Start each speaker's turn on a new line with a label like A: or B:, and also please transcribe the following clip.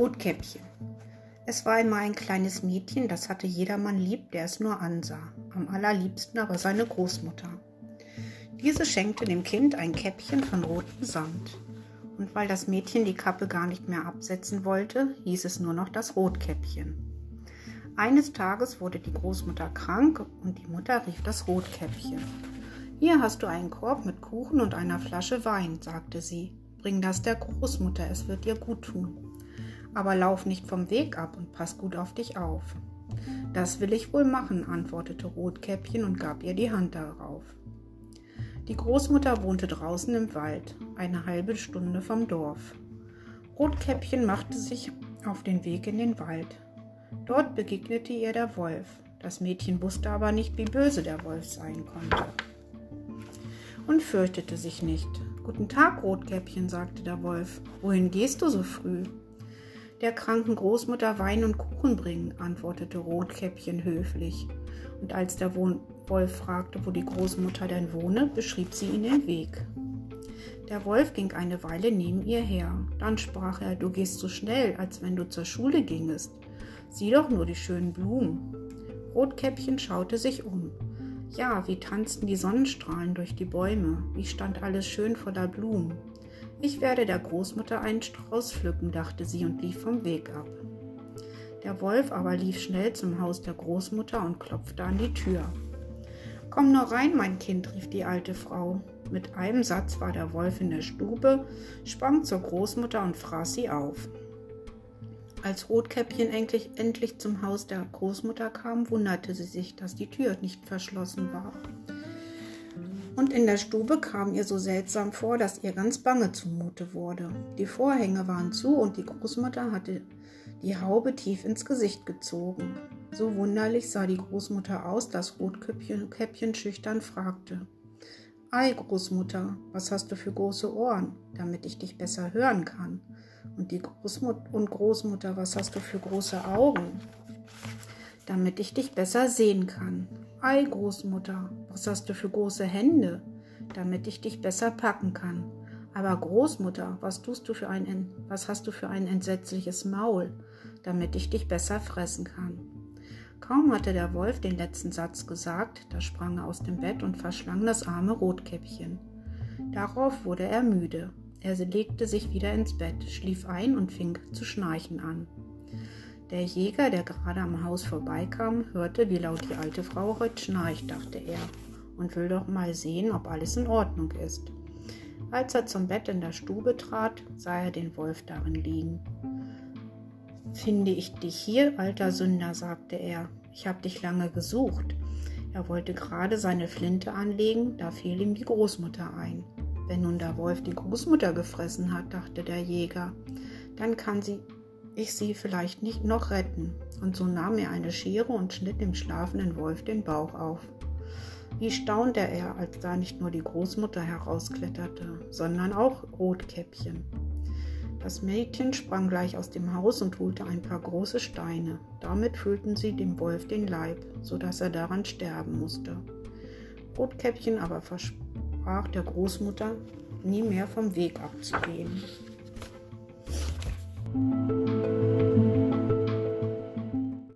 A: Rotkäppchen. Es war einmal ein kleines Mädchen, das hatte jedermann lieb, der es nur ansah. Am allerliebsten aber seine Großmutter. Diese schenkte dem Kind ein Käppchen von rotem Samt. Und weil das Mädchen die Kappe gar nicht mehr absetzen wollte, hieß es nur noch das Rotkäppchen. Eines Tages wurde die Großmutter krank und die Mutter rief das Rotkäppchen. Hier hast du einen Korb mit Kuchen und einer Flasche Wein, sagte sie. Bring das der Großmutter, es wird dir gut tun. Aber lauf nicht vom Weg ab und pass gut auf dich auf. Das will ich wohl machen, antwortete Rotkäppchen und gab ihr die Hand darauf. Die Großmutter wohnte draußen im Wald, eine halbe Stunde vom Dorf. Rotkäppchen machte sich auf den Weg in den Wald. Dort begegnete ihr der Wolf. Das Mädchen wusste aber nicht, wie böse der Wolf sein konnte. Und fürchtete sich nicht. Guten Tag, Rotkäppchen, sagte der Wolf. Wohin gehst du so früh? Der kranken Großmutter Wein und Kuchen bringen, antwortete Rotkäppchen höflich. Und als der Wolf fragte, wo die Großmutter denn wohne, beschrieb sie ihm den Weg. Der Wolf ging eine Weile neben ihr her. Dann sprach er, du gehst so schnell, als wenn du zur Schule gingest. Sieh doch nur die schönen Blumen. Rotkäppchen schaute sich um. Ja, wie tanzten die Sonnenstrahlen durch die Bäume, wie stand alles schön voller Blumen. Ich werde der Großmutter einen Strauß pflücken, dachte sie und lief vom Weg ab. Der Wolf aber lief schnell zum Haus der Großmutter und klopfte an die Tür. Komm nur rein, mein Kind, rief die alte Frau. Mit einem Satz war der Wolf in der Stube, sprang zur Großmutter und fraß sie auf. Als Rotkäppchen endlich, endlich zum Haus der Großmutter kam, wunderte sie sich, dass die Tür nicht verschlossen war. Und in der Stube kam ihr so seltsam vor, dass ihr ganz bange zumute wurde. Die Vorhänge waren zu und die Großmutter hatte die Haube tief ins Gesicht gezogen. So wunderlich sah die Großmutter aus, dass Rotkäppchen schüchtern fragte. Ei, Großmutter, was hast du für große Ohren, damit ich dich besser hören kann? Und die Großmut und Großmutter, was hast du für große Augen? Damit ich dich besser sehen kann. Ei, Großmutter, was hast du für große Hände? Damit ich dich besser packen kann. Aber Großmutter, was tust du für ein, was hast du für ein entsetzliches Maul, damit ich dich besser fressen kann? Kaum hatte der Wolf den letzten Satz gesagt, da sprang er aus dem Bett und verschlang das arme Rotkäppchen. Darauf wurde er müde. Er legte sich wieder ins Bett, schlief ein und fing zu schnarchen an. Der Jäger, der gerade am Haus vorbeikam, hörte, wie laut die alte Frau heute schnarcht, dachte er, und will doch mal sehen, ob alles in Ordnung ist. Als er zum Bett in der Stube trat, sah er den Wolf darin liegen. Finde ich dich hier, alter Sünder, sagte er. Ich habe dich lange gesucht. Er wollte gerade seine Flinte anlegen, da fiel ihm die Großmutter ein. Wenn nun der Wolf die Großmutter gefressen hat, dachte der Jäger, dann kann sie, ich sie vielleicht nicht noch retten. Und so nahm er eine Schere und schnitt dem schlafenden Wolf den Bauch auf. Wie staunte er, als da nicht nur die Großmutter herauskletterte, sondern auch Rotkäppchen. Das Mädchen sprang gleich aus dem Haus und holte ein paar große Steine. Damit füllten sie dem Wolf den Leib, so dass er daran sterben musste. Rotkäppchen aber versprach, versprach der Großmutter, nie mehr vom Weg abzugehen.